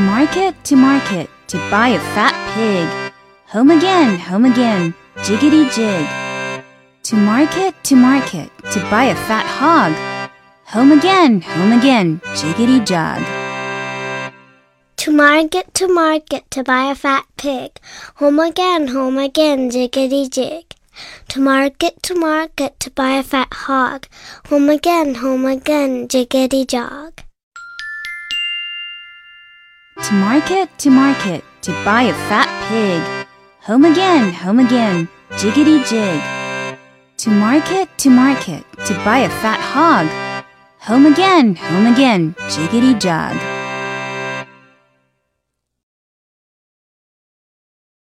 market, to market, to buy a fat pig. Home again, home again, jiggity jig. To market, to market, to buy a fat hog. Home again, home again, jiggity jog. To market, to market, to buy a fat pig. Home again, home again, jiggity jig. To market, to market, to buy a fat hog. Home again, home again, jiggity jog. To market, to market, to buy a fat pig. Home again, home again, jiggity jig. To market, to market, to buy a fat hog. Home again, home again, jiggity jog.